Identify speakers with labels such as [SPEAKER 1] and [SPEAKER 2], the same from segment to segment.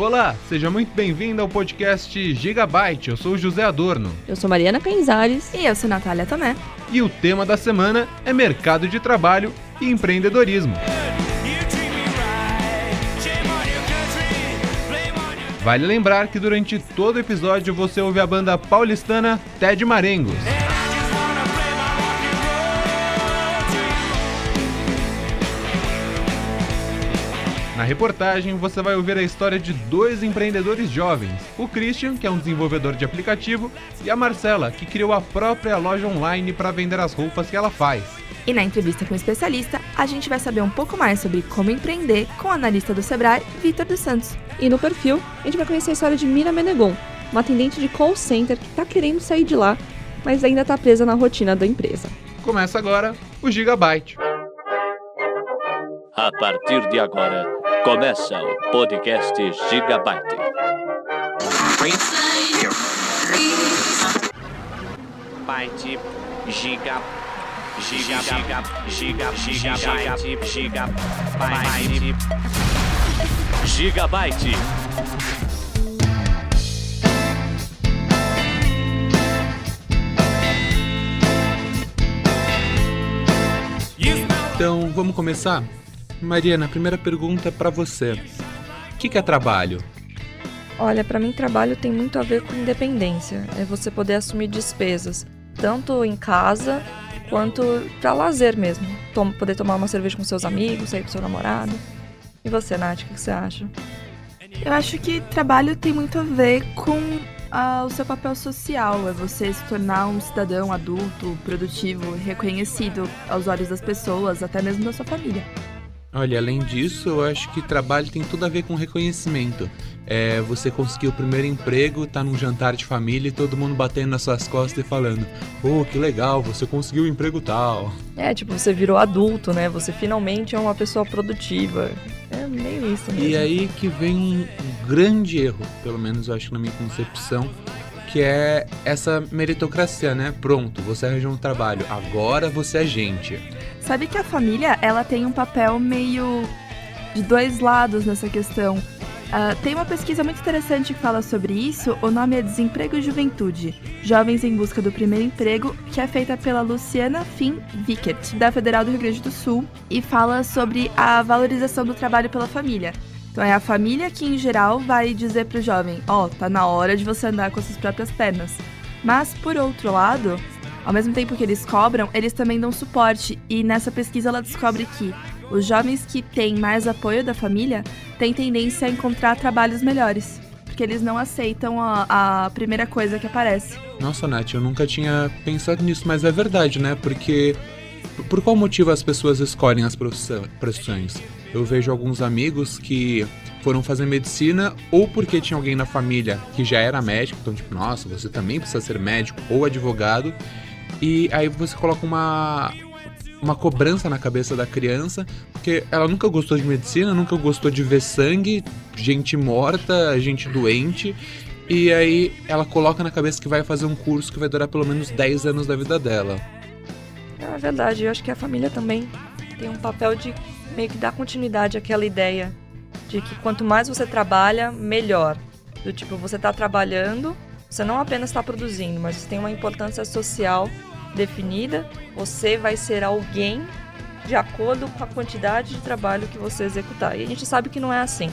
[SPEAKER 1] Olá, seja muito bem-vindo ao podcast Gigabyte. Eu sou o José Adorno.
[SPEAKER 2] Eu sou Mariana Canzares.
[SPEAKER 3] E eu sou Natália Tomé.
[SPEAKER 1] E o tema da semana é mercado de trabalho e empreendedorismo. Vale lembrar que durante todo o episódio você ouve a banda paulistana Ted Marengos. Na reportagem, você vai ouvir a história de dois empreendedores jovens: o Christian, que é um desenvolvedor de aplicativo, e a Marcela, que criou a própria loja online para vender as roupas que ela faz.
[SPEAKER 3] E na entrevista com o especialista, a gente vai saber um pouco mais sobre como empreender com o analista do Sebrae, Vitor dos Santos.
[SPEAKER 2] E no perfil, a gente vai conhecer a história de Mira Menegon, uma atendente de call center que está querendo sair de lá, mas ainda está presa na rotina da empresa.
[SPEAKER 1] Começa agora o Gigabyte.
[SPEAKER 4] A partir de agora, começa o podcast Gigabyte.
[SPEAKER 5] Byte, giga, giga, giga, giga, gigabyte, gigabyte,
[SPEAKER 4] Gigabyte.
[SPEAKER 1] Então, vamos começar? Mariana, a primeira pergunta é para você. O que, que é trabalho?
[SPEAKER 2] Olha, para mim trabalho tem muito a ver com independência. É você poder assumir despesas, tanto em casa quanto para lazer mesmo. Tom, poder tomar uma cerveja com seus amigos, sair com seu namorado. E você, Nath, o que, que você acha?
[SPEAKER 3] Eu acho que trabalho tem muito a ver com ah, o seu papel social, é você se tornar um cidadão adulto, produtivo, reconhecido aos olhos das pessoas, até mesmo da sua família.
[SPEAKER 1] Olha, além disso, eu acho que trabalho tem tudo a ver com reconhecimento. É, você conseguiu o primeiro emprego, tá num jantar de família e todo mundo batendo nas suas costas e falando: Oh, que legal, você conseguiu o um emprego tal.
[SPEAKER 2] É, tipo, você virou adulto, né? Você finalmente é uma pessoa produtiva. É meio isso mesmo.
[SPEAKER 1] E aí que vem um grande erro, pelo menos eu acho na minha concepção, que é essa meritocracia, né? Pronto, você arranjou um trabalho, agora você é gente.
[SPEAKER 3] Sabe que a família, ela tem um papel meio de dois lados nessa questão. Uh, tem uma pesquisa muito interessante que fala sobre isso. O nome é Desemprego e Juventude: Jovens em Busca do Primeiro Emprego, que é feita pela Luciana Finn Vickert, da Federal do Rio Grande do Sul, e fala sobre a valorização do trabalho pela família. Então é a família que, em geral, vai dizer pro jovem: ó, oh, tá na hora de você andar com as suas próprias pernas. Mas, por outro lado, ao mesmo tempo que eles cobram, eles também dão suporte, e nessa pesquisa ela descobre que os jovens que têm mais apoio da família têm tendência a encontrar trabalhos melhores, porque eles não aceitam a, a primeira coisa que aparece.
[SPEAKER 1] Nossa, Nath, eu nunca tinha pensado nisso, mas é verdade, né? Porque por qual motivo as pessoas escolhem as profissões? Eu vejo alguns amigos que foram fazer medicina ou porque tinha alguém na família que já era médico, então tipo, nossa, você também precisa ser médico ou advogado, e aí você coloca uma uma cobrança na cabeça da criança, porque ela nunca gostou de medicina, nunca gostou de ver sangue, gente morta, gente doente, e aí ela coloca na cabeça que vai fazer um curso que vai durar pelo menos 10 anos da vida dela.
[SPEAKER 2] É verdade, eu acho que a família também tem um papel de meio que dar continuidade àquela ideia de que quanto mais você trabalha, melhor. Do tipo, você está trabalhando, você não apenas está produzindo, mas você tem uma importância social definida, você vai ser alguém de acordo com a quantidade de trabalho que você executar. E a gente sabe que não é assim.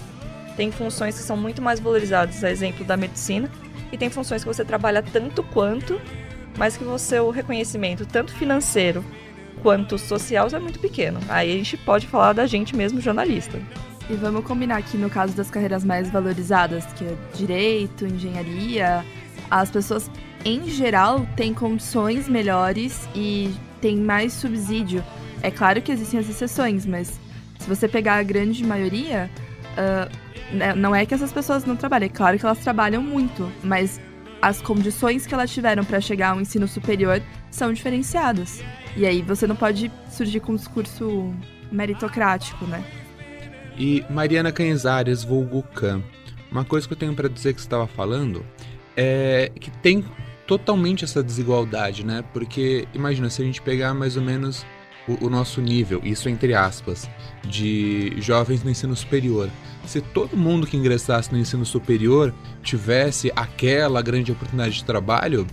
[SPEAKER 2] Tem funções que são muito mais valorizadas, a exemplo da medicina, e tem funções que você trabalha tanto quanto, mas que o reconhecimento tanto financeiro quanto social é muito pequeno. Aí a gente pode falar da gente mesmo jornalista.
[SPEAKER 3] E vamos combinar que no caso das carreiras mais valorizadas, que é direito, engenharia, as pessoas em geral têm condições melhores e têm mais subsídio. É claro que existem as exceções, mas se você pegar a grande maioria, uh, não é que essas pessoas não trabalham. É claro que elas trabalham muito, mas as condições que elas tiveram para chegar ao ensino superior são diferenciadas. E aí você não pode surgir com um discurso meritocrático, né?
[SPEAKER 1] E Mariana Canzares, vulgo Khan, uma coisa que eu tenho para dizer que você estava falando é que tem totalmente essa desigualdade, né? Porque imagina se a gente pegar mais ou menos o, o nosso nível, isso entre aspas, de jovens no ensino superior, se todo mundo que ingressasse no ensino superior tivesse aquela grande oportunidade de trabalho,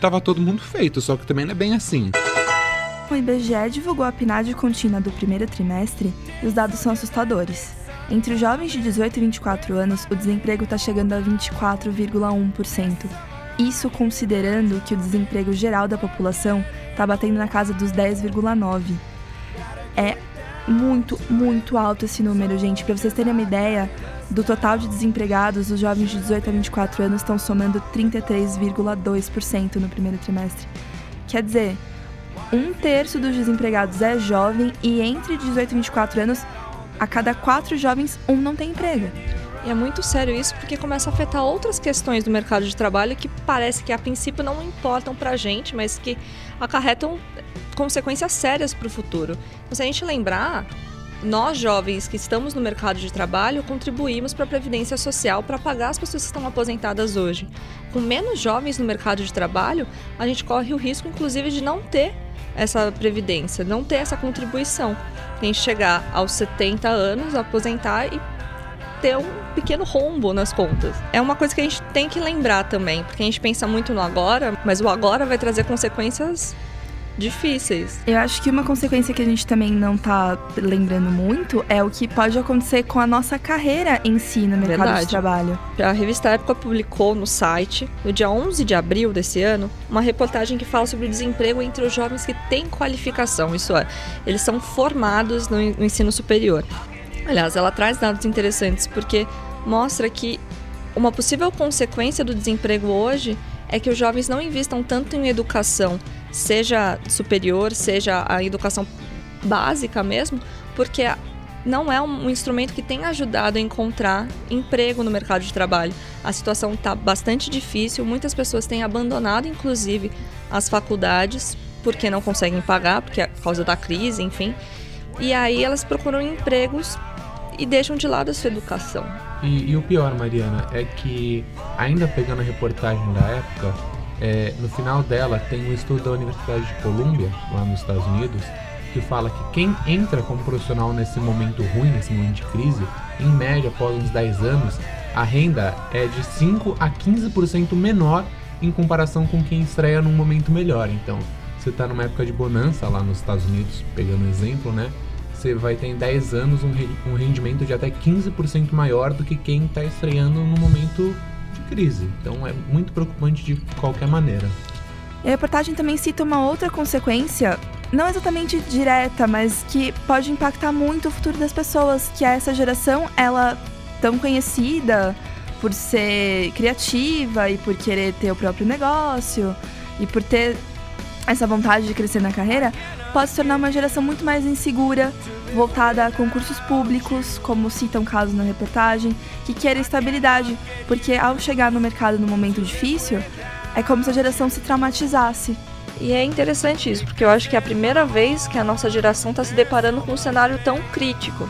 [SPEAKER 1] tava todo mundo feito, só que também não é bem assim.
[SPEAKER 3] O IBGE divulgou a PNAD contínua do primeiro trimestre e os dados são assustadores. Entre os jovens de 18 e 24 anos, o desemprego está chegando a 24,1%. Isso considerando que o desemprego geral da população está batendo na casa dos 10,9%. É muito, muito alto esse número, gente. Para vocês terem uma ideia, do total de desempregados, os jovens de 18 a 24 anos estão somando 33,2% no primeiro trimestre. Quer dizer, um terço dos desempregados é jovem e entre 18 e 24 anos, a cada quatro jovens, um não tem emprego.
[SPEAKER 2] E é muito sério isso porque começa a afetar outras questões do mercado de trabalho que parece que a princípio não importam pra gente, mas que acarretam consequências sérias para o futuro. Então, se a gente lembrar, nós jovens que estamos no mercado de trabalho contribuímos para a previdência social para pagar as pessoas que estão aposentadas hoje. Com menos jovens no mercado de trabalho, a gente corre o risco, inclusive, de não ter essa previdência, não ter essa contribuição. Tem que chegar aos 70 anos, aposentar e ter um pequeno rombo nas contas. É uma coisa que a gente tem que lembrar também, porque a gente pensa muito no agora, mas o agora vai trazer consequências difíceis.
[SPEAKER 3] Eu acho que uma consequência que a gente também não tá lembrando muito é o que pode acontecer com a nossa carreira em si no mercado
[SPEAKER 2] Verdade.
[SPEAKER 3] de trabalho.
[SPEAKER 2] A revista Época publicou no site, no dia 11 de abril desse ano, uma reportagem que fala sobre o desemprego entre os jovens que têm qualificação, isso é, eles são formados no no ensino superior. Aliás, ela traz dados interessantes porque mostra que uma possível consequência do desemprego hoje é que os jovens não investam tanto em educação, seja superior, seja a educação básica mesmo, porque não é um instrumento que tem ajudado a encontrar emprego no mercado de trabalho. A situação está bastante difícil, muitas pessoas têm abandonado, inclusive, as faculdades porque não conseguem pagar, porque é por causa da crise, enfim. E aí elas procuram empregos e deixam de lado a sua educação.
[SPEAKER 1] E, e o pior, Mariana, é que, ainda pegando a reportagem da época, é, no final dela tem um estudo da Universidade de Colômbia, lá nos Estados Unidos, que fala que quem entra como profissional nesse momento ruim, nesse momento de crise, em média, após uns 10 anos, a renda é de 5 a 15% menor em comparação com quem estreia num momento melhor. Então, você está numa época de bonança lá nos Estados Unidos, pegando exemplo, né? Você vai ter em 10 anos um, um rendimento de até 15% maior do que quem está estreando no momento de crise. Então é muito preocupante de qualquer maneira.
[SPEAKER 3] A reportagem também cita uma outra consequência, não exatamente direta, mas que pode impactar muito o futuro das pessoas, que é essa geração, ela tão conhecida por ser criativa e por querer ter o próprio negócio e por ter essa vontade de crescer na carreira, pode se tornar uma geração muito mais insegura, voltada a concursos públicos, como citam casos na reportagem, que queira estabilidade, porque ao chegar no mercado num momento difícil, é como se a geração se traumatizasse.
[SPEAKER 2] E é interessante isso, porque eu acho que é a primeira vez que a nossa geração está se deparando com um cenário tão crítico.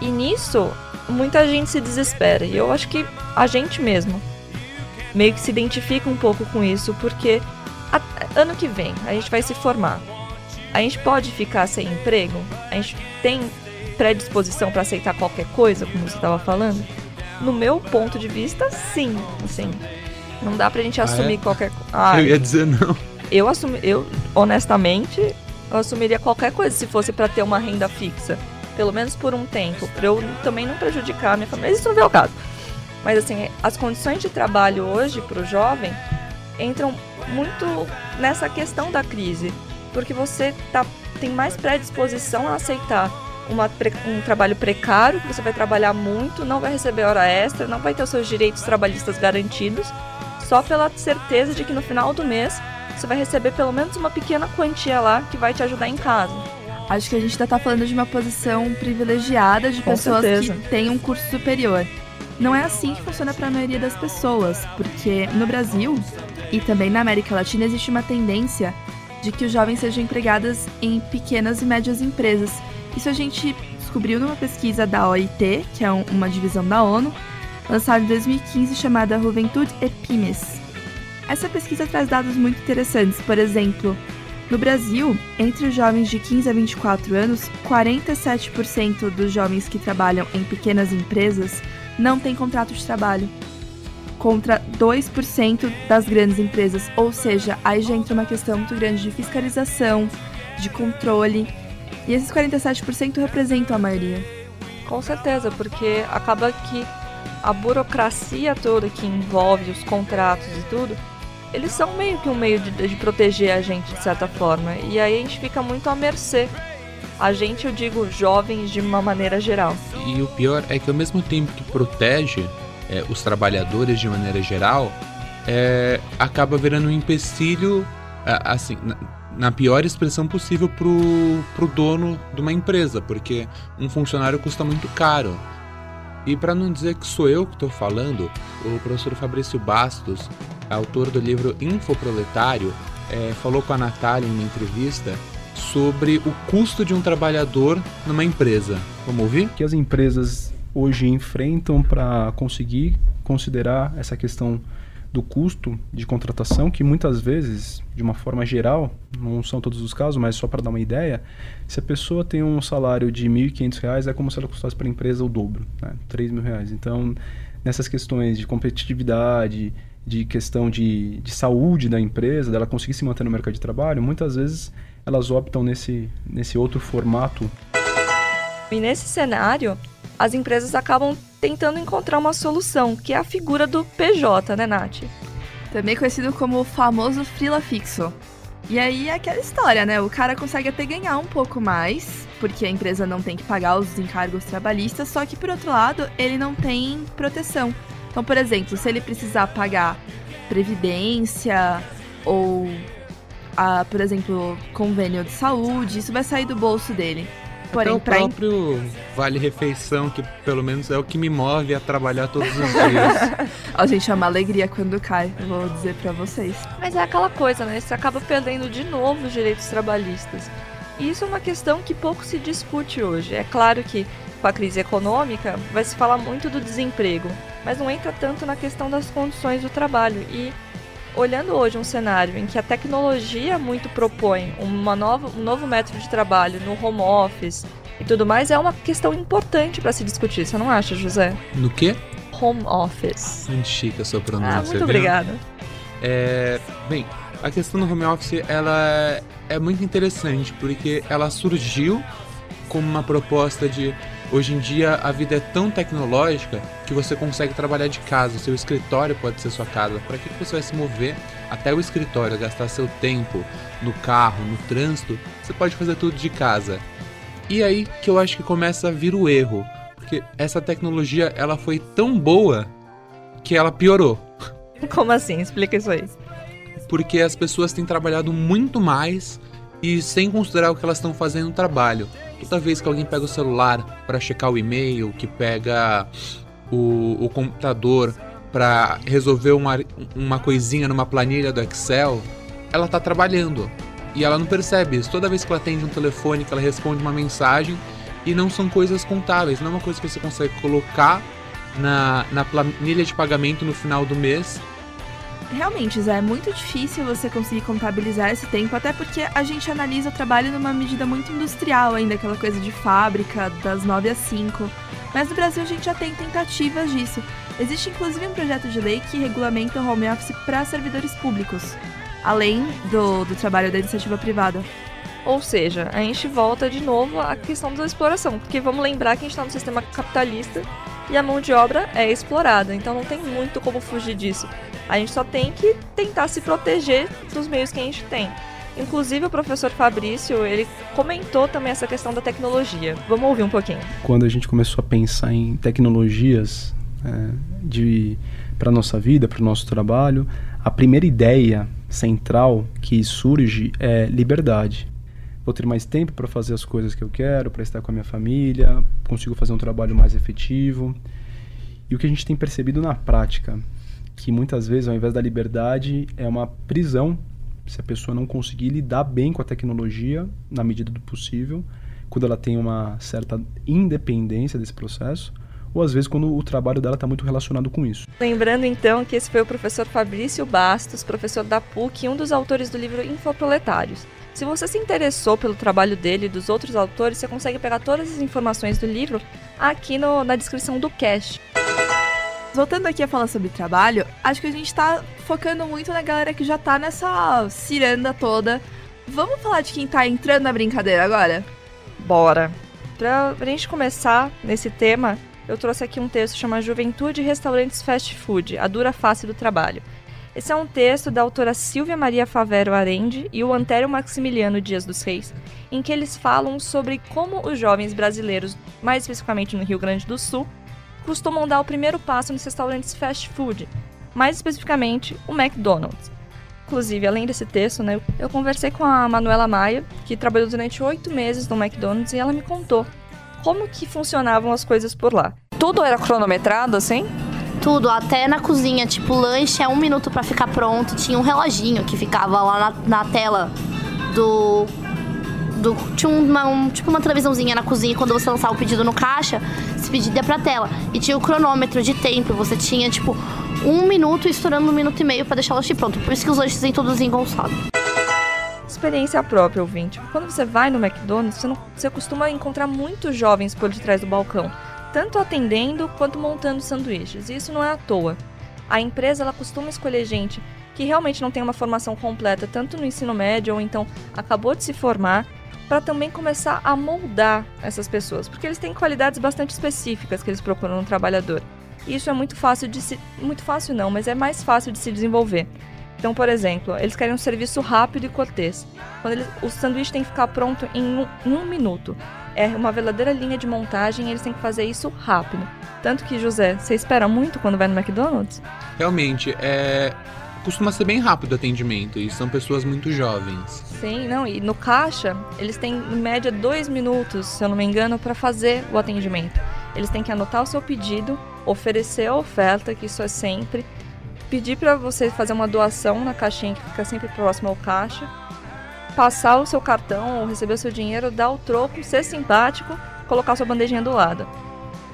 [SPEAKER 2] E nisso, muita gente se desespera. E eu acho que a gente mesmo meio que se identifica um pouco com isso, porque ano que vem a gente vai se formar. A gente pode ficar sem emprego? A gente tem predisposição para aceitar qualquer coisa, como você estava falando? No meu ponto de vista, sim. Assim, não dá pra gente
[SPEAKER 1] Ah,
[SPEAKER 2] assumir
[SPEAKER 1] é?
[SPEAKER 2] qualquer coisa.
[SPEAKER 1] Eu ia dizer não.
[SPEAKER 2] Eu assumi, eu honestamente, eu assumiria qualquer coisa se fosse pra ter uma renda fixa, pelo menos por um tempo, pra eu também não prejudicar a minha família. Mas isso não é o caso. Mas assim, as condições de trabalho hoje pro jovem entram muito nessa questão da crise, porque você tá, tem mais predisposição a aceitar uma um trabalho precário, que você vai trabalhar muito, não vai receber hora extra, não vai ter os seus direitos trabalhistas garantidos, só pela certeza de que no final do mês você vai receber pelo menos uma pequena quantia lá que vai te ajudar em casa.
[SPEAKER 3] Acho que a gente ainda tá falando de uma posição privilegiada de
[SPEAKER 2] Com
[SPEAKER 3] pessoas
[SPEAKER 2] certeza.
[SPEAKER 3] que têm um curso superior. Não é assim que funciona para a maioria das pessoas, porque no Brasil e também na América Latina existe uma tendência de que os jovens sejam empregados em pequenas e médias empresas. Isso a gente descobriu numa pesquisa da OIT, que é um- uma divisão da ONU, lançada em 2015 chamada Juventude e Pymes. Essa pesquisa traz dados muito interessantes. Por exemplo, No Brasil, entre os jovens de 15 a 24 anos, 47% dos jovens que trabalham em pequenas empresas não têm contrato de trabalho, contra 2% das grandes empresas. Ou seja, aí já entra uma questão muito grande de fiscalização, de controle. E esses 47% representam a maioria.
[SPEAKER 2] Com certeza, porque acaba que a burocracia toda que envolve os contratos e tudo, eles são meio que um meio de, de proteger a gente de certa forma. E aí a gente fica muito à mercê. A gente, eu digo, jovens de uma maneira geral.
[SPEAKER 1] E o pior é que ao mesmo tempo que protege é, os trabalhadores de maneira geral, é, acaba virando um empecilho, assim, na, na pior expressão possível pro, pro dono de uma empresa, porque um funcionário custa muito caro. E para não dizer que sou eu que estou falando, o professor Fabrício Bastos, autor do livro Infoproletário, é, falou com a Natália em uma entrevista sobre o custo de um trabalhador numa empresa. Vamos ouvir?
[SPEAKER 6] Que as empresas hoje enfrentam para conseguir considerar essa questão do custo de contratação, que muitas vezes, de uma forma geral, não são todos os casos, mas só para dar uma ideia, se a pessoa tem um salário de R$ 1.500, é como se ela custasse para a empresa o dobro, né? R$ reais. Então, nessas questões de competitividade, de questão de, de saúde da empresa, dela conseguir se manter no mercado de trabalho, muitas vezes elas optam nesse, nesse outro formato.
[SPEAKER 2] E nesse cenário, as empresas acabam tentando encontrar uma solução, que é a figura do PJ, né, Nath?
[SPEAKER 3] Também conhecido como o famoso frila fixo. E aí é aquela história, né? O cara consegue até ganhar um pouco mais, porque a empresa não tem que pagar os encargos trabalhistas, só que por outro lado, ele não tem proteção. Então, por exemplo, se ele precisar pagar previdência ou, a, por exemplo, convênio de saúde, isso vai sair do bolso dele.
[SPEAKER 1] Porém, Até o próprio Vale Refeição, que pelo menos é o que me move a trabalhar todos os dias.
[SPEAKER 3] a gente, é uma alegria quando cai, vou dizer para vocês.
[SPEAKER 2] Mas é aquela coisa, né? Você acaba perdendo de novo os direitos trabalhistas. E isso é uma questão que pouco se discute hoje. É claro que com a crise econômica vai se falar muito do desemprego, mas não entra tanto na questão das condições do trabalho. E olhando hoje um cenário em que a tecnologia muito propõe uma nova, um novo método de trabalho no home office e tudo mais, é uma questão importante para se discutir, você não acha, José?
[SPEAKER 1] No quê?
[SPEAKER 2] Home office.
[SPEAKER 1] Muito chique a sua pronúncia. Ah,
[SPEAKER 2] muito obrigada.
[SPEAKER 1] É, bem, a questão do home office ela é muito interessante porque ela surgiu como uma proposta de Hoje em dia a vida é tão tecnológica que você consegue trabalhar de casa, seu escritório pode ser sua casa. Para que você vai se mover até o escritório, gastar seu tempo no carro, no trânsito? Você pode fazer tudo de casa. E aí que eu acho que começa a vir o erro, porque essa tecnologia ela foi tão boa que ela piorou.
[SPEAKER 2] Como assim? Explica isso aí.
[SPEAKER 1] Porque as pessoas têm trabalhado muito mais e sem considerar o que elas estão fazendo no trabalho. Toda vez que alguém pega o celular para checar o e-mail, que pega o, o computador para resolver uma, uma coisinha numa planilha do Excel, ela está trabalhando. E ela não percebe isso. Toda vez que ela atende um telefone, que ela responde uma mensagem, e não são coisas contáveis, não é uma coisa que você consegue colocar na, na planilha de pagamento no final do mês
[SPEAKER 3] Realmente, Zé, é muito difícil você conseguir contabilizar esse tempo, até porque a gente analisa o trabalho numa medida muito industrial ainda, aquela coisa de fábrica, das 9 às 5. Mas no Brasil a gente já tem tentativas disso. Existe inclusive um projeto de lei que regulamenta o home office para servidores públicos, além do, do trabalho da iniciativa privada.
[SPEAKER 2] Ou seja, a gente volta de novo à questão da exploração, porque vamos lembrar que a gente está no sistema capitalista e a mão de obra é explorada, então não tem muito como fugir disso. A gente só tem que tentar se proteger dos meios que a gente tem. Inclusive o professor Fabrício, ele comentou também essa questão da tecnologia. Vamos ouvir um pouquinho.
[SPEAKER 6] Quando a gente começou a pensar em tecnologias é, de para nossa vida, para o nosso trabalho, a primeira ideia central que surge é liberdade. Vou ter mais tempo para fazer as coisas que eu quero, para estar com a minha família, consigo fazer um trabalho mais efetivo. E o que a gente tem percebido na prática que muitas vezes, ao invés da liberdade, é uma prisão se a pessoa não conseguir lidar bem com a tecnologia na medida do possível, quando ela tem uma certa independência desse processo, ou às vezes quando o trabalho dela está muito relacionado com isso.
[SPEAKER 2] Lembrando então que esse foi o professor Fabrício Bastos, professor da PUC e um dos autores do livro Infoproletários. Se você se interessou pelo trabalho dele e dos outros autores, você consegue pegar todas as informações do livro aqui no, na descrição do cast.
[SPEAKER 3] Voltando aqui a falar sobre trabalho, acho que a gente tá focando muito na galera que já tá nessa ciranda toda. Vamos falar de quem tá entrando na brincadeira agora?
[SPEAKER 2] Bora! Pra, pra gente começar nesse tema, eu trouxe aqui um texto chamado Juventude e Restaurantes Fast Food, a dura face do trabalho. Esse é um texto da autora Silvia Maria Favero Arende e o Antério Maximiliano Dias dos Reis, em que eles falam sobre como os jovens brasileiros, mais especificamente no Rio Grande do Sul, costumam dar o primeiro passo nos restaurantes fast food, mais especificamente o McDonald's. Inclusive, além desse texto, né, eu conversei com a Manuela Maia, que trabalhou durante oito meses no McDonald's, e ela me contou como que funcionavam as coisas por lá. Tudo era cronometrado, assim?
[SPEAKER 7] Tudo, até na cozinha, tipo, lanche é um minuto para ficar pronto. Tinha um reloginho que ficava lá na, na tela do. do tinha uma, um, tipo uma televisãozinha na cozinha quando você lançava o pedido no caixa, se pedia pra tela. E tinha o cronômetro de tempo, você tinha, tipo, um minuto estourando um minuto e meio para deixar o lanche pronto. Por isso que os lanches vêm todos engonçados.
[SPEAKER 2] Experiência própria, ouvinte. Quando você vai no McDonald's, você, não, você costuma encontrar muitos jovens por detrás do balcão tanto atendendo quanto montando sanduíches. E isso não é à toa. A empresa ela costuma escolher gente que realmente não tem uma formação completa, tanto no ensino médio ou então acabou de se formar, para também começar a moldar essas pessoas, porque eles têm qualidades bastante específicas que eles procuram no trabalhador. E isso é muito fácil de se. Muito fácil não, mas é mais fácil de se desenvolver. Então, por exemplo, eles querem um serviço rápido e cortês. Quando eles, o sanduíche tem que ficar pronto em um, um minuto é uma verdadeira linha de montagem e eles têm que fazer isso rápido. Tanto que, José, você espera muito quando vai no McDonald's?
[SPEAKER 1] Realmente, é. Costuma ser bem rápido o atendimento e são pessoas muito jovens.
[SPEAKER 2] Sim, não, e no caixa, eles têm em média dois minutos, se eu não me engano, para fazer o atendimento. Eles têm que anotar o seu pedido, oferecer a oferta, que isso é sempre, pedir para você fazer uma doação na caixinha que fica sempre próximo ao caixa passar o seu cartão ou receber o seu dinheiro, dar o troco, ser simpático, colocar sua bandejinha do lado.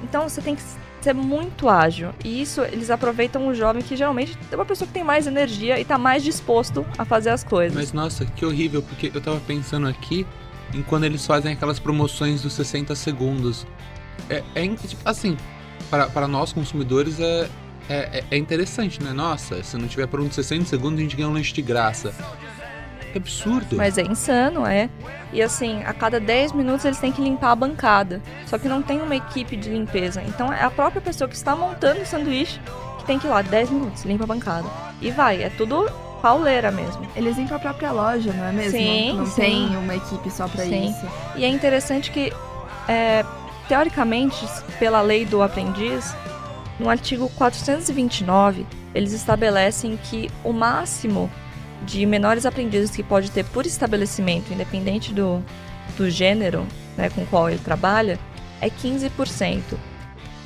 [SPEAKER 2] Então você tem que ser muito ágil. E isso eles aproveitam o jovem que geralmente é uma pessoa que tem mais energia e está mais disposto a fazer as coisas.
[SPEAKER 1] Mas nossa, que horrível, porque eu tava pensando aqui em quando eles fazem aquelas promoções dos 60 segundos. É, é tipo, assim, para, para nós consumidores é, é, é interessante, né? Nossa, se não tiver pronto 60 segundos, a gente ganha um lanche de graça. Que absurdo.
[SPEAKER 2] Mas é insano, é. E assim, a cada 10 minutos eles têm que limpar a bancada. Só que não tem uma equipe de limpeza. Então é a própria pessoa que está montando o sanduíche que tem que ir lá 10 minutos, limpa a bancada. E vai, é tudo pauleira mesmo.
[SPEAKER 3] Eles para a própria loja, não é mesmo?
[SPEAKER 2] Sim,
[SPEAKER 3] não
[SPEAKER 2] sim.
[SPEAKER 3] tem uma equipe só para isso.
[SPEAKER 2] E é interessante que, é, teoricamente, pela lei do aprendiz, no artigo 429, eles estabelecem que o máximo de menores aprendizes que pode ter por estabelecimento, independente do, do gênero né, com qual ele trabalha, é 15%.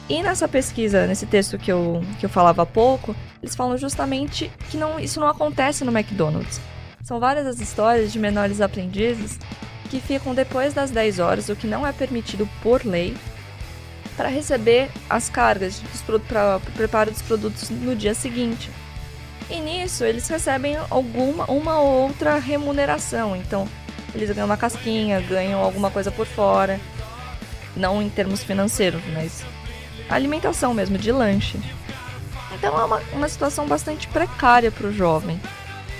[SPEAKER 2] E nessa pesquisa, nesse texto que eu, que eu falava há pouco, eles falam justamente que não, isso não acontece no McDonald's. São várias as histórias de menores aprendizes que ficam depois das 10 horas, o que não é permitido por lei, para receber as cargas para o preparo dos produtos no dia seguinte. E nisso eles recebem alguma uma ou outra remuneração. Então, eles ganham uma casquinha, ganham alguma coisa por fora. Não em termos financeiros, mas alimentação mesmo, de lanche. Então é uma, uma situação bastante precária para o jovem.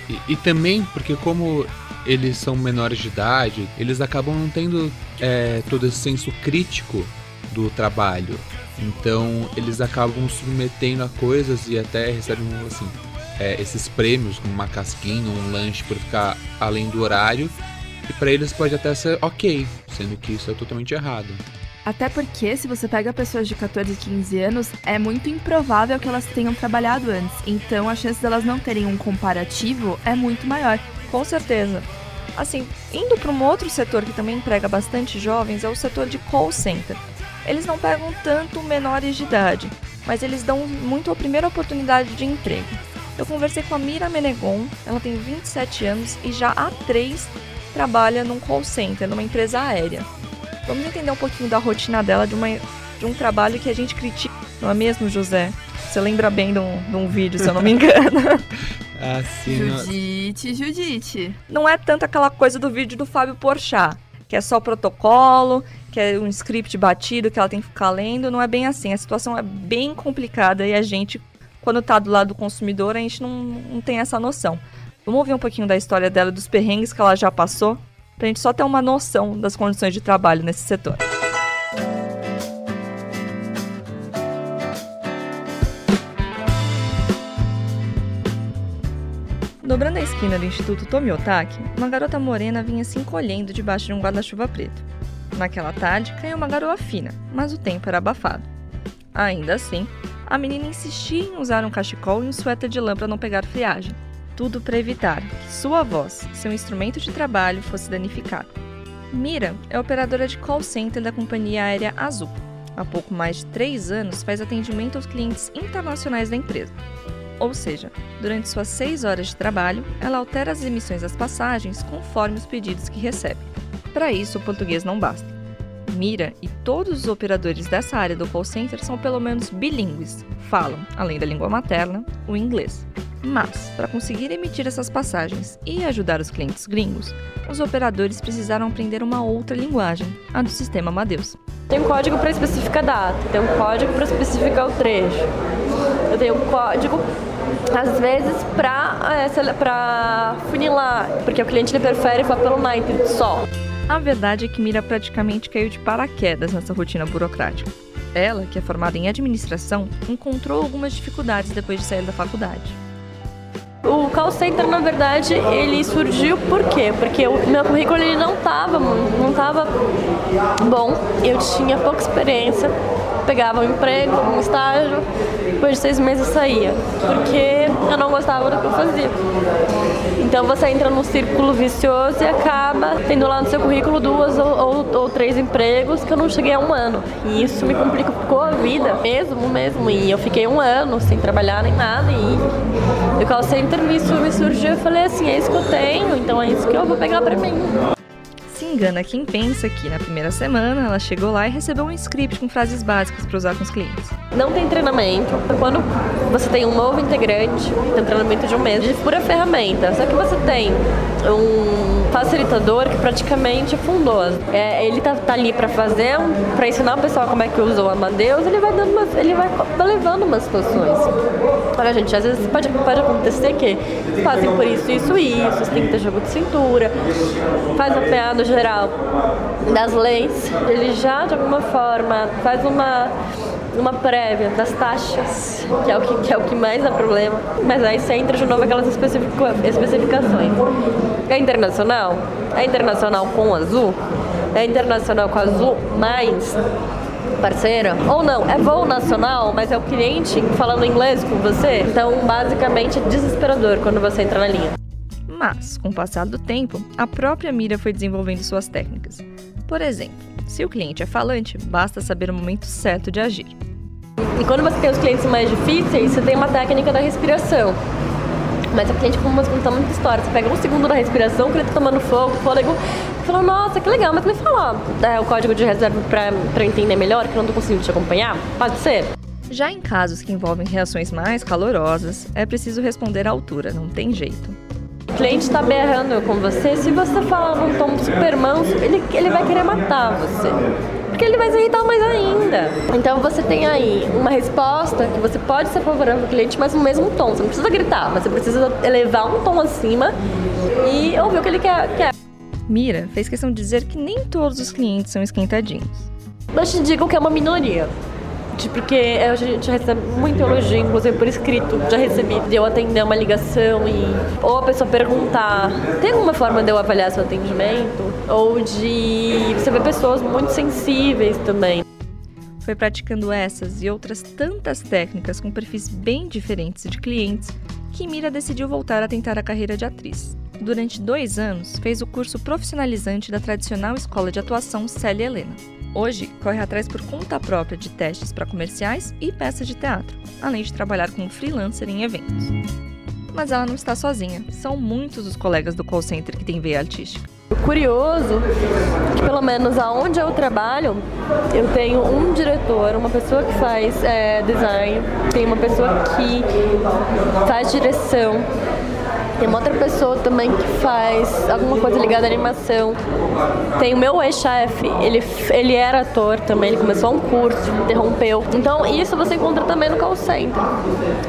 [SPEAKER 1] E, e, também porque como eles são menores de idade, eles acabam não tendo é, todo esse senso crítico do trabalho. Então eles acabam submetendo a coisas e até recebem assim é, esses prêmios, como uma casquinha, um lanche por ficar além do horário. E para eles pode até ser ok, sendo que isso é totalmente errado.
[SPEAKER 3] Até porque, se você pega pessoas de 14 e 15 anos, é muito improvável que elas tenham trabalhado antes. Então, a chance delas não terem um comparativo é muito maior.
[SPEAKER 2] Com certeza. Assim, indo para um outro setor que também emprega bastante jovens, é o setor de call center. Eles não pegam tanto menores de idade, mas eles dão muito a primeira oportunidade de emprego. Eu conversei com a Mira Menegon, ela tem 27 anos e já há três trabalha num call center, numa empresa aérea. Vamos entender um pouquinho da rotina dela de uma de um trabalho que a gente critica, não é mesmo, José? Você lembra bem de um, de um vídeo, se eu não me engano.
[SPEAKER 1] Assim,
[SPEAKER 3] Judite, Judite.
[SPEAKER 2] não é tanto aquela coisa do vídeo do Fábio Porchat, que é só protocolo, que é um script batido que ela tem que ficar lendo. Não é bem assim. A situação é bem complicada e a gente, quando tá do lado do consumidor, a gente não, não tem essa noção. Vamos ouvir um pouquinho da história dela, dos perrengues que ela já passou, pra gente só ter uma noção das condições de trabalho nesse setor. Dobrando a esquina do Instituto Tomiotaki, uma garota morena vinha se encolhendo debaixo de um guarda-chuva preto. Naquela tarde, caiu uma garoa fina, mas o tempo era abafado. Ainda assim, a menina insistia em usar um cachecol e um suéter de lã para não pegar friagem. Tudo para evitar que sua voz, seu instrumento de trabalho, fosse danificado. Mira é operadora de call center da companhia aérea Azul. Há pouco mais de três anos faz atendimento aos clientes internacionais da empresa. Ou seja, durante suas seis horas de trabalho, ela altera as emissões das passagens conforme os pedidos que recebe. Para isso, o português não basta. Mira e todos os operadores dessa área do call center são pelo menos bilíngues, falam, além da língua materna, o inglês. Mas, para conseguir emitir essas passagens e ajudar os clientes gringos, os operadores precisaram aprender uma outra linguagem, a do sistema Amadeus.
[SPEAKER 8] Tem um código para especificar a data, tem um código para especificar o trecho. Eu tenho um código, às vezes, para funilar, porque o cliente ele prefere falar pelo night só.
[SPEAKER 2] A verdade é que Mira praticamente caiu de paraquedas nessa rotina burocrática. Ela, que é formada em administração, encontrou algumas dificuldades depois de sair da faculdade.
[SPEAKER 8] O call center, na verdade, ele surgiu por quê? Porque o meu currículo ele não estava não tava bom, eu tinha pouca experiência, pegava um emprego, um estágio, depois de seis meses eu saía, porque eu não gostava do que eu fazia. Então você entra num círculo vicioso e acaba tendo lá no seu currículo duas ou, ou, ou três empregos que eu não cheguei a um ano. E isso me complicou a vida, mesmo, mesmo. E eu fiquei um ano sem trabalhar nem nada. E o call center me, me surgiu e falei assim, é isso que eu tenho, então é isso que eu vou pegar pra mim.
[SPEAKER 2] Engana quem pensa que na primeira semana ela chegou lá e recebeu um script com frases básicas para usar com os clientes.
[SPEAKER 8] Não tem treinamento. Quando você tem um novo integrante, tem um treinamento de um mês, de pura ferramenta. Só que você tem um facilitador que praticamente fundou. É, ele tá, tá ali para fazer, para ensinar o pessoal como é que usa o Amadeus, ele vai dando umas, ele vai levando umas situações. Olha, gente, às vezes pode, pode acontecer que passem por isso, isso e isso, você tem que ter jogo de cintura, faz um apanhado geral das leis, ele já de alguma forma faz uma uma prévia das taxas, que é o que, que é o que mais dá problema, mas aí você entra de novo aquelas especifica- especificações. É internacional? É internacional com azul? É internacional com azul mais parceira? Ou não, é voo nacional, mas é o cliente falando inglês com você? Então, basicamente, é desesperador quando você entra na linha.
[SPEAKER 2] Mas, com o passar do tempo, a própria Mira foi desenvolvendo suas técnicas. Por exemplo, se o cliente é falante, basta saber o momento certo de agir.
[SPEAKER 8] E quando você tem os clientes mais difíceis, você tem uma técnica da respiração. Mas o cliente como contar muita história. Você pega um segundo da respiração, o cliente tá tomando fogo, fôlego, e fala, nossa, que legal, mas me fala é, o código de reserva pra, pra eu entender melhor, que eu não tô conseguindo te acompanhar? Pode ser?
[SPEAKER 2] Já em casos que envolvem reações mais calorosas, é preciso responder à altura, não tem jeito.
[SPEAKER 8] O cliente tá berrando com você, se você falar num tom super manso, ele, ele vai querer matar você. Porque ele vai se irritar mais ainda. Então você tem aí uma resposta que você pode ser favorável ao cliente, mas no mesmo tom. Você não precisa gritar, mas você precisa elevar um tom acima e ouvir o que ele quer. quer.
[SPEAKER 2] Mira fez questão de dizer que nem todos os clientes são esquentadinhos.
[SPEAKER 8] Mas te digo que é uma minoria. Porque já, já recebo muito elogio, inclusive por escrito. Já recebi de eu atender uma ligação e. Ou a pessoa perguntar: tem alguma forma de eu avaliar seu atendimento? Ou de você ver pessoas muito sensíveis também.
[SPEAKER 2] Foi praticando essas e outras tantas técnicas com perfis bem diferentes de clientes que Mira decidiu voltar a tentar a carreira de atriz. Durante dois anos, fez o curso profissionalizante da tradicional escola de atuação Célia Helena. Hoje, corre atrás por conta própria de testes para comerciais e peças de teatro, além de trabalhar como freelancer em eventos. Mas ela não está sozinha, são muitos os colegas do call center que têm veia artística.
[SPEAKER 8] Curioso que pelo menos aonde eu trabalho, eu tenho um diretor, uma pessoa que faz é, design, tem uma pessoa que faz direção, tem uma outra pessoa também que faz alguma coisa ligada à animação. Tem o meu ex-chefe, ele, ele era ator também, ele começou um curso, interrompeu. Então isso você encontra também no call center.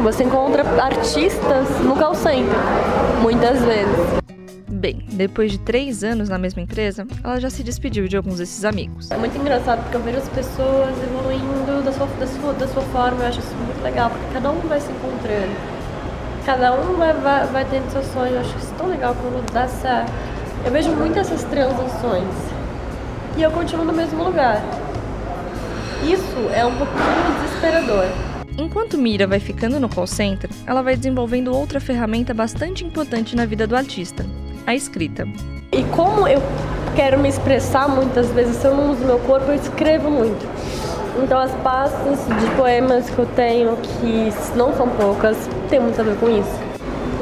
[SPEAKER 8] Você encontra artistas no call center, muitas vezes.
[SPEAKER 2] Bem, depois de três anos na mesma empresa, ela já se despediu de alguns desses amigos.
[SPEAKER 8] É muito engraçado porque eu vejo as pessoas evoluindo da sua, da sua, da sua forma, eu acho isso muito legal, porque cada um vai se encontrando cada um vai, vai, vai tendo seus sonhos. Eu acho isso tão legal quando dá certo. Eu vejo muito essas transições. E eu continuo no mesmo lugar. Isso é um pouquinho desesperador.
[SPEAKER 2] Enquanto Mira vai ficando no call center, ela vai desenvolvendo outra ferramenta bastante importante na vida do artista: a escrita.
[SPEAKER 8] E como eu quero me expressar muitas vezes, se eu não uso meu corpo, eu escrevo muito. Então as pastas de poemas que eu tenho, que não são poucas, tem muito a ver com isso.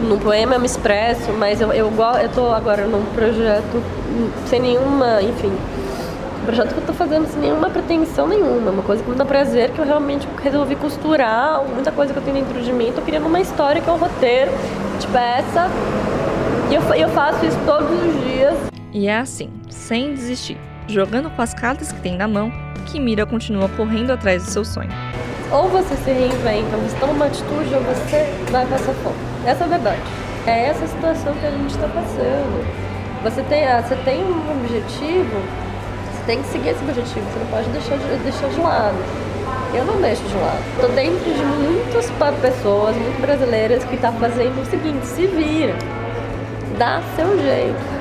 [SPEAKER 8] No poema eu me expresso, mas eu, eu, eu tô agora num projeto sem nenhuma, enfim, um projeto que eu tô fazendo sem nenhuma pretensão nenhuma, uma coisa que me dá prazer, que eu realmente resolvi costurar muita coisa que eu tenho dentro de mim, tô criando uma história que é um roteiro de peça, e eu, eu faço isso todos os dias.
[SPEAKER 2] E é assim, sem desistir, jogando com as cartas que tem na mão, que Mira continua correndo atrás do seu sonho.
[SPEAKER 8] Ou você se reinventa, você toma uma atitude, ou você vai passar fome. Essa é a verdade. É essa situação que a gente está passando. Você tem, ah, você tem um objetivo, você tem que seguir esse objetivo, você não pode deixar de, deixar de lado. Eu não deixo de lado. Estou dentro de muitas pessoas, muito brasileiras, que estão tá fazendo o seguinte: se vira, dá seu jeito.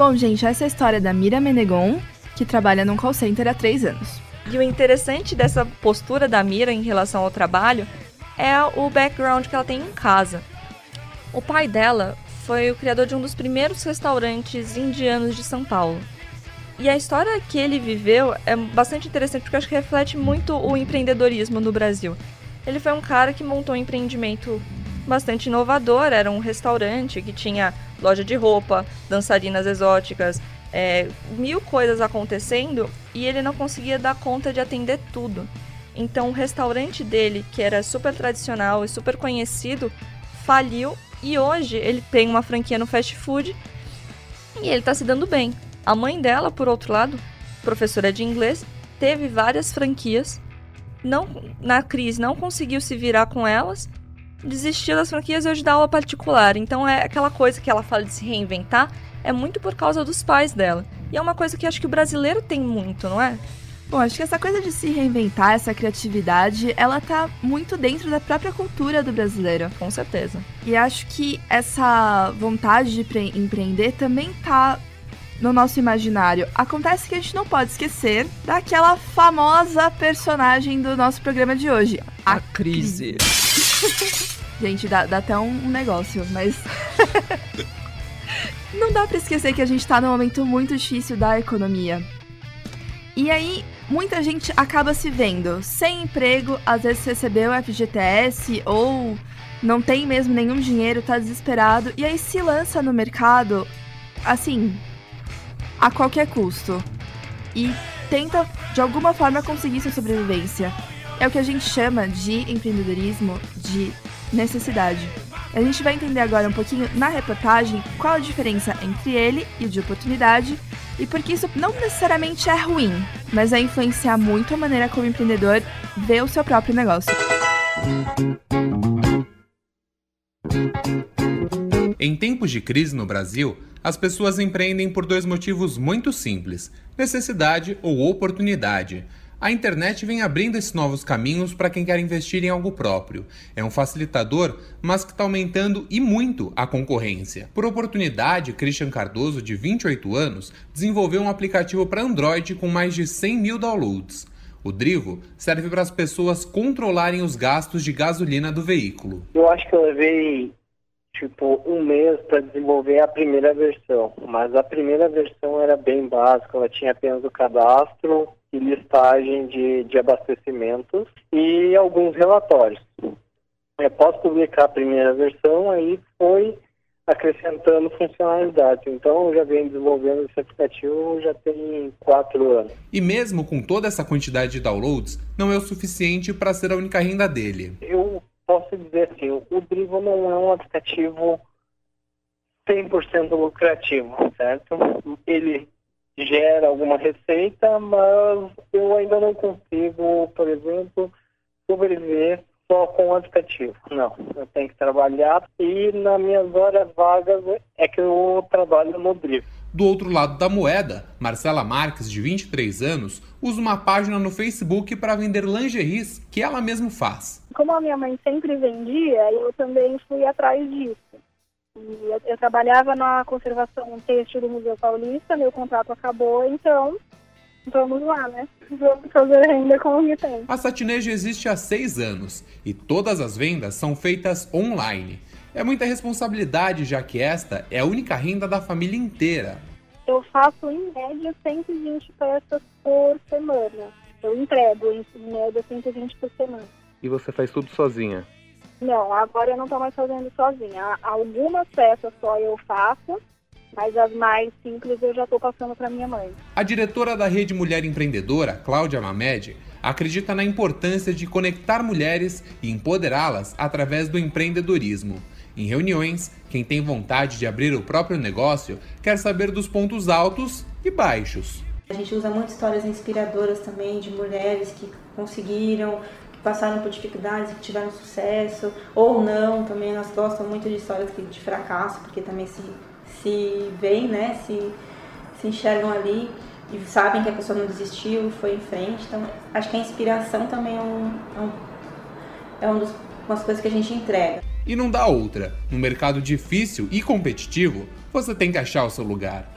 [SPEAKER 3] Bom, gente, essa é a história da Mira Menegon, que trabalha num call center há três anos.
[SPEAKER 2] E o interessante dessa postura da Mira em relação ao trabalho é o background que ela tem em casa. O pai dela foi o criador de um dos primeiros restaurantes indianos de São Paulo. E a história que ele viveu é bastante interessante porque acho que reflete muito o empreendedorismo no Brasil. Ele foi um cara que montou um empreendimento bastante inovador, era um restaurante que tinha loja de roupa, dançarinas exóticas, é, mil coisas acontecendo e ele não conseguia dar conta de atender tudo. Então o restaurante dele, que era super tradicional e super conhecido, faliu e hoje ele tem uma franquia no fast food e ele está se dando bem. A mãe dela, por outro lado, professora de inglês, teve várias franquias, não na crise não conseguiu se virar com elas desistiu das franquias e hoje dá aula particular. Então é aquela coisa que ela fala de se reinventar, é muito por causa dos pais dela. E é uma coisa que acho que o brasileiro tem muito, não é?
[SPEAKER 3] Bom, acho que essa coisa de se reinventar, essa criatividade, ela tá muito dentro da própria cultura do brasileiro.
[SPEAKER 2] Com certeza.
[SPEAKER 3] E acho que essa vontade de empreender também tá no nosso imaginário. Acontece que a gente não pode esquecer daquela famosa personagem do nosso programa de hoje.
[SPEAKER 1] A, a crise.
[SPEAKER 3] gente, dá, dá até um negócio, mas. não dá para esquecer que a gente tá num momento muito difícil da economia. E aí, muita gente acaba se vendo sem emprego, às vezes recebeu FGTS ou não tem mesmo nenhum dinheiro, tá desesperado, e aí se lança no mercado, assim, a qualquer custo. E tenta, de alguma forma, conseguir sua sobrevivência. É o que a gente chama de empreendedorismo de necessidade. A gente vai entender agora um pouquinho na reportagem qual a diferença entre ele e o de oportunidade e porque isso não necessariamente é ruim, mas vai influenciar muito a maneira como o empreendedor vê o seu próprio negócio.
[SPEAKER 1] Em tempos de crise no Brasil, as pessoas empreendem por dois motivos muito simples: necessidade ou oportunidade. A internet vem abrindo esses novos caminhos para quem quer investir em algo próprio. É um facilitador, mas que está aumentando e muito a concorrência. Por oportunidade, Christian Cardoso, de 28 anos, desenvolveu um aplicativo para Android com mais de 100 mil downloads. O Drivo serve para as pessoas controlarem os gastos de gasolina do veículo.
[SPEAKER 9] Eu acho que eu levei tipo um mês para desenvolver a primeira versão, mas a primeira versão era bem básica, ela tinha apenas o cadastro e listagem de, de abastecimentos e alguns relatórios. Posso publicar a primeira versão, aí foi acrescentando funcionalidades. Então, eu já venho desenvolvendo esse aplicativo já tem quatro anos.
[SPEAKER 1] E mesmo com toda essa quantidade de downloads, não é o suficiente para ser a única renda dele.
[SPEAKER 9] Eu posso dizer assim, o Drivo não é um aplicativo 100% lucrativo, certo? Ele gera alguma receita, mas eu ainda não consigo, por exemplo, sobreviver só com o aplicativo. Não, eu tenho que trabalhar e nas minhas horas vagas é que eu trabalho no Drift.
[SPEAKER 1] Do outro lado da moeda, Marcela Marques, de 23 anos, usa uma página no Facebook para vender lingeries que ela mesma faz.
[SPEAKER 10] Como a minha mãe sempre vendia, eu também fui atrás disso. Eu, eu trabalhava na conservação têxtil do Museu Paulista, meu contrato acabou, então vamos lá, né? Vamos fazer renda com o que tem.
[SPEAKER 1] A Satinejo existe há seis anos e todas as vendas são feitas online. É muita responsabilidade, já que esta é a única renda da família inteira.
[SPEAKER 10] Eu faço em média 120 peças por semana. Eu entrego em média 120 por semana.
[SPEAKER 1] E você faz tudo sozinha?
[SPEAKER 10] Não, agora eu não estou mais fazendo sozinha. Algumas peças só eu faço, mas as mais simples eu já estou passando para minha mãe.
[SPEAKER 1] A diretora da Rede Mulher Empreendedora, Cláudia Mamed, acredita na importância de conectar mulheres e empoderá-las através do empreendedorismo. Em reuniões, quem tem vontade de abrir o próprio negócio quer saber dos pontos altos e baixos.
[SPEAKER 11] A gente usa muitas histórias inspiradoras também de mulheres que conseguiram, passaram por dificuldades, que tiveram sucesso ou não. Também nós gostamos muito de histórias de fracasso, porque também se se veem, né, se, se enxergam ali e sabem que a pessoa não desistiu, foi em frente. Então, acho que a inspiração também é, um, é, um, é coisas que a gente entrega.
[SPEAKER 1] E não dá outra. No mercado difícil e competitivo, você tem que achar o seu lugar.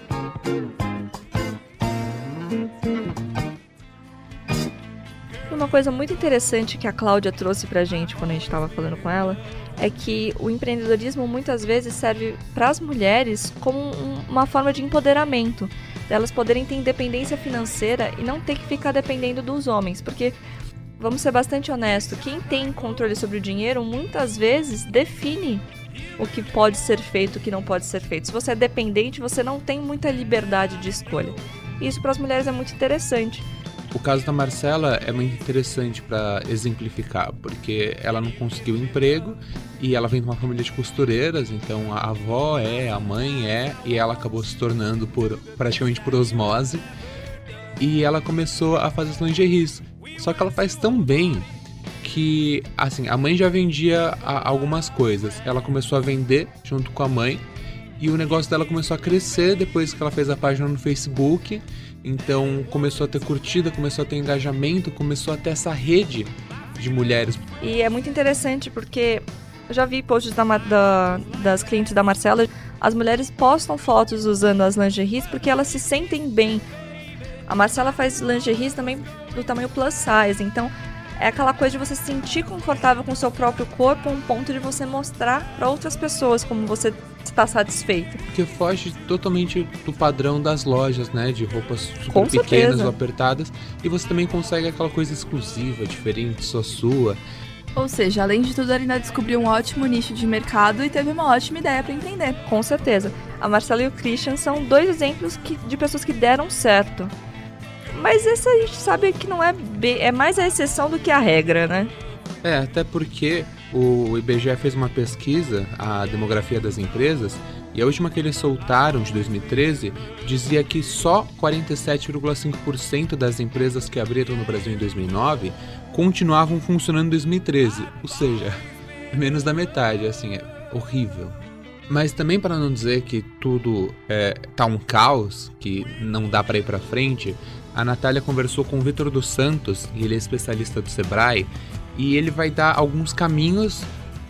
[SPEAKER 2] Uma coisa muito interessante que a Cláudia trouxe pra gente quando a gente estava falando com ela é que o empreendedorismo muitas vezes serve para as mulheres como um, uma forma de empoderamento, delas poderem ter independência financeira e não ter que ficar dependendo dos homens, porque vamos ser bastante honestos, quem tem controle sobre o dinheiro muitas vezes define o que pode ser feito, o que não pode ser feito. Se você é dependente, você não tem muita liberdade de escolha. Isso para as mulheres é muito interessante.
[SPEAKER 1] O caso da Marcela é muito interessante para exemplificar, porque ela não conseguiu emprego e ela vem de uma família de costureiras, então a avó é, a mãe é, e ela acabou se tornando por praticamente por osmose. E ela começou a fazer lingeries. Só que ela faz tão bem que, assim, a mãe já vendia algumas coisas. Ela começou a vender junto com a mãe e o negócio dela começou a crescer depois que ela fez a página no Facebook então começou a ter curtida, começou a ter engajamento, começou a ter essa rede de mulheres.
[SPEAKER 2] E é muito interessante porque eu já vi posts da, da, das clientes da Marcela. As mulheres postam fotos usando as lingeries porque elas se sentem bem. A Marcela faz lingeries também do tamanho plus size, então é aquela coisa de você se sentir confortável com o seu próprio corpo, um ponto de você mostrar para outras pessoas como você está satisfeito.
[SPEAKER 1] Porque foge totalmente do padrão das lojas, né? De roupas super Com pequenas certeza. ou apertadas. E você também consegue aquela coisa exclusiva, diferente, só sua.
[SPEAKER 3] Ou seja, além de tudo, ainda descobriu um ótimo nicho de mercado e teve uma ótima ideia para empreender.
[SPEAKER 2] Com certeza. A Marcela e o Christian são dois exemplos que, de pessoas que deram certo. Mas essa a gente sabe que não é bem, é mais a exceção do que a regra, né?
[SPEAKER 1] É, até porque o IBGE fez uma pesquisa, a demografia das empresas, e a última que eles soltaram, de 2013, dizia que só 47,5% das empresas que abriram no Brasil em 2009 continuavam funcionando em 2013. Ou seja, menos da metade, assim, é horrível. Mas também para não dizer que tudo é, tá um caos, que não dá para ir para frente, a Natália conversou com o Vitor dos Santos, e ele é especialista do Sebrae, e ele vai dar alguns caminhos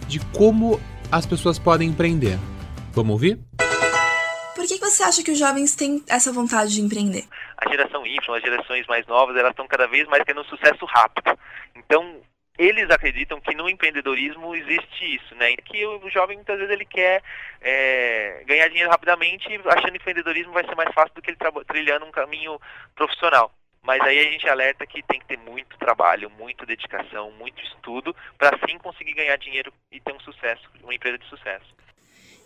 [SPEAKER 1] de como as pessoas podem empreender. Vamos ouvir?
[SPEAKER 3] Por que você acha que os jovens têm essa vontade de empreender?
[SPEAKER 12] A geração Y, as gerações mais novas, elas estão cada vez mais tendo um sucesso rápido. Então, eles acreditam que no empreendedorismo existe isso, né? Que o jovem muitas vezes ele quer é, ganhar dinheiro rapidamente, achando que o empreendedorismo vai ser mais fácil do que ele trilhando um caminho profissional. Mas aí a gente alerta que tem que ter muito trabalho, muita dedicação, muito estudo, para sim conseguir ganhar dinheiro e ter um sucesso, uma empresa de sucesso.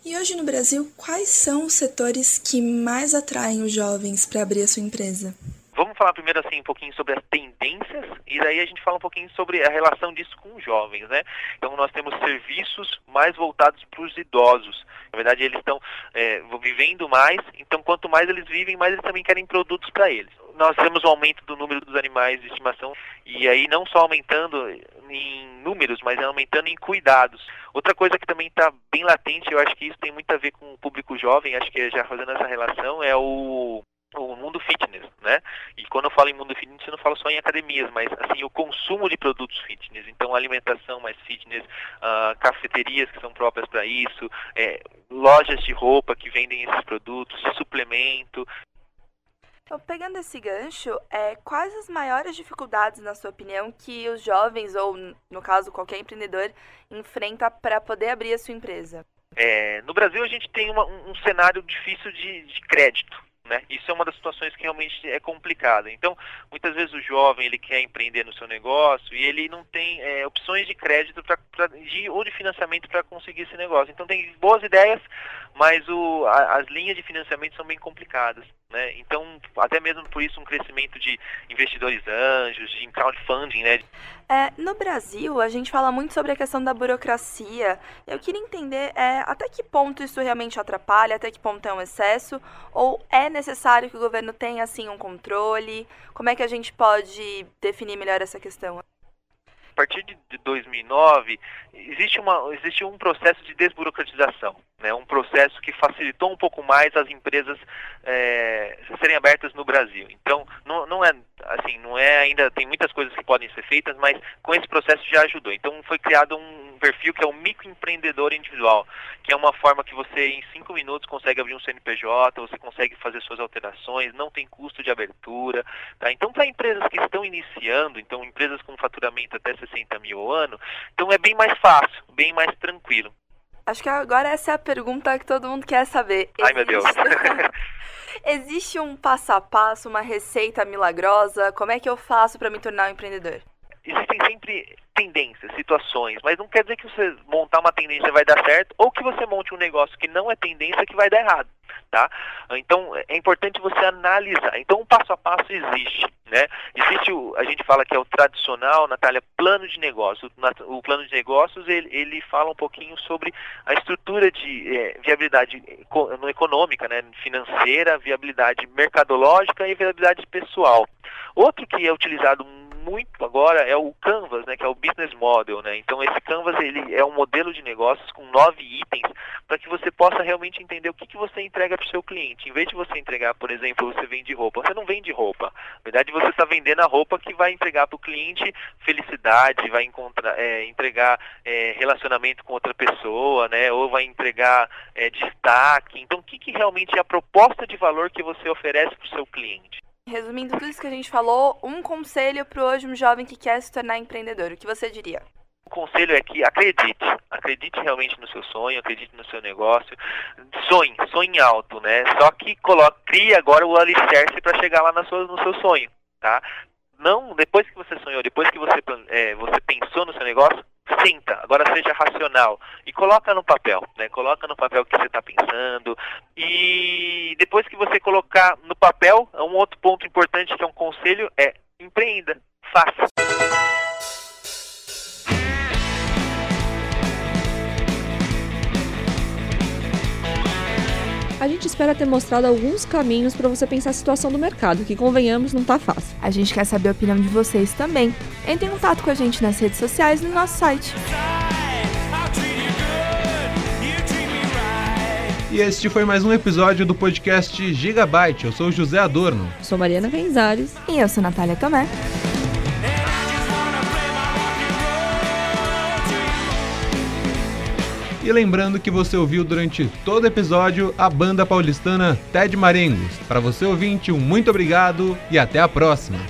[SPEAKER 13] E hoje no Brasil, quais são os setores que mais atraem os jovens para abrir a sua empresa?
[SPEAKER 12] Vamos falar primeiro assim um pouquinho sobre as tendências e daí a gente fala um pouquinho sobre a relação disso com os jovens, né? Então nós temos serviços mais voltados para os idosos. Na verdade eles estão é, vivendo mais, então quanto mais eles vivem, mais eles também querem produtos para eles. Nós temos um aumento do número dos animais de estimação e aí não só aumentando em números, mas aumentando em cuidados. Outra coisa que também está bem latente, eu acho que isso tem muito a ver com o público jovem, acho que já fazendo essa relação, é o o mundo fitness, né? E quando eu falo em mundo fitness, eu não falo só em academias, mas assim o consumo de produtos fitness. Então alimentação mais fitness, uh, cafeterias que são próprias para isso, é, lojas de roupa que vendem esses produtos, suplemento.
[SPEAKER 3] Então, pegando esse gancho, é, quais as maiores dificuldades, na sua opinião, que os jovens, ou no caso qualquer empreendedor, enfrenta para poder abrir a sua empresa?
[SPEAKER 12] É, no Brasil, a gente tem uma, um cenário difícil de, de crédito. Né? Isso é uma das situações que realmente é complicada. Então, muitas vezes o jovem ele quer empreender no seu negócio e ele não tem é, opções de crédito pra, pra, de, ou de financiamento para conseguir esse negócio. Então, tem boas ideias, mas o, a, as linhas de financiamento são bem complicadas. Né? Então, até mesmo por isso, um crescimento de investidores anjos, de crowdfunding. Né?
[SPEAKER 3] É, no Brasil, a gente fala muito sobre a questão da burocracia. Eu queria entender é, até que ponto isso realmente atrapalha, até que ponto é um excesso, ou é necessário que o governo tenha assim um controle? Como é que a gente pode definir melhor essa questão?
[SPEAKER 12] A partir de 2009, existe, uma, existe um processo de desburocratização, né? um processo que facilitou um pouco mais as empresas é, serem abertas no Brasil. Então, não, não é assim, não é ainda, tem muitas coisas que podem ser feitas, mas com esse processo já ajudou. Então, foi criado um perfil que é o microempreendedor individual, que é uma forma que você em cinco minutos consegue abrir um CNPJ, você consegue fazer suas alterações, não tem custo de abertura. Tá? Então, para empresas que estão iniciando, então empresas com faturamento até 60 mil ao ano, então é bem mais fácil, bem mais tranquilo.
[SPEAKER 3] Acho que agora essa é a pergunta que todo mundo quer saber.
[SPEAKER 12] Ai, meu Deus.
[SPEAKER 3] Existe um passo a passo, uma receita milagrosa? Como é que eu faço para me tornar um empreendedor?
[SPEAKER 12] Existem sempre tendências, situações, mas não quer dizer que você montar uma tendência vai dar certo ou que você monte um negócio que não é tendência que vai dar errado, tá? Então é importante você analisar. Então o passo a passo existe, né? Existe o, a gente fala que é o tradicional, Natália, plano de negócio. O plano de negócios ele, ele fala um pouquinho sobre a estrutura de é, viabilidade econômica, né? Financeira, viabilidade mercadológica e viabilidade pessoal. Outro que é utilizado muito agora é o Canvas, né, que é o Business Model. Né? Então esse Canvas ele é um modelo de negócios com nove itens para que você possa realmente entender o que, que você entrega para o seu cliente. Em vez de você entregar, por exemplo, você vende roupa, você não vende roupa. Na verdade, você está vendendo a roupa que vai entregar para o cliente felicidade, vai encontrar, é, entregar é, relacionamento com outra pessoa, né? ou vai entregar é, destaque. Então, o que, que realmente é a proposta de valor que você oferece para o seu cliente?
[SPEAKER 3] Resumindo tudo isso que a gente falou, um conselho para hoje um jovem que quer se tornar empreendedor, o que você diria?
[SPEAKER 12] O conselho é que acredite, acredite realmente no seu sonho, acredite no seu negócio, sonhe, sonhe alto, né? Só que coloque, crie agora o alicerce para chegar lá no seu, no seu sonho, tá? Não, depois que você sonhou, depois que você, é, você pensou no seu negócio, senta, agora seja racional e coloca no papel, né? Coloca no papel o que você está depois que você colocar no papel, um outro ponto importante que é um conselho é empreenda, faça.
[SPEAKER 2] A gente espera ter mostrado alguns caminhos para você pensar a situação do mercado, que convenhamos não tá fácil.
[SPEAKER 3] A gente quer saber a opinião de vocês também. Entre em contato com a gente nas redes sociais e no nosso site.
[SPEAKER 1] E este foi mais um episódio do podcast Gigabyte. Eu sou José Adorno.
[SPEAKER 2] Sou Mariana Venzares.
[SPEAKER 3] E eu sou Natália Tomé.
[SPEAKER 1] E lembrando que você ouviu durante todo o episódio a banda paulistana Ted Marengos. Para você ouvinte, um muito obrigado e até a próxima.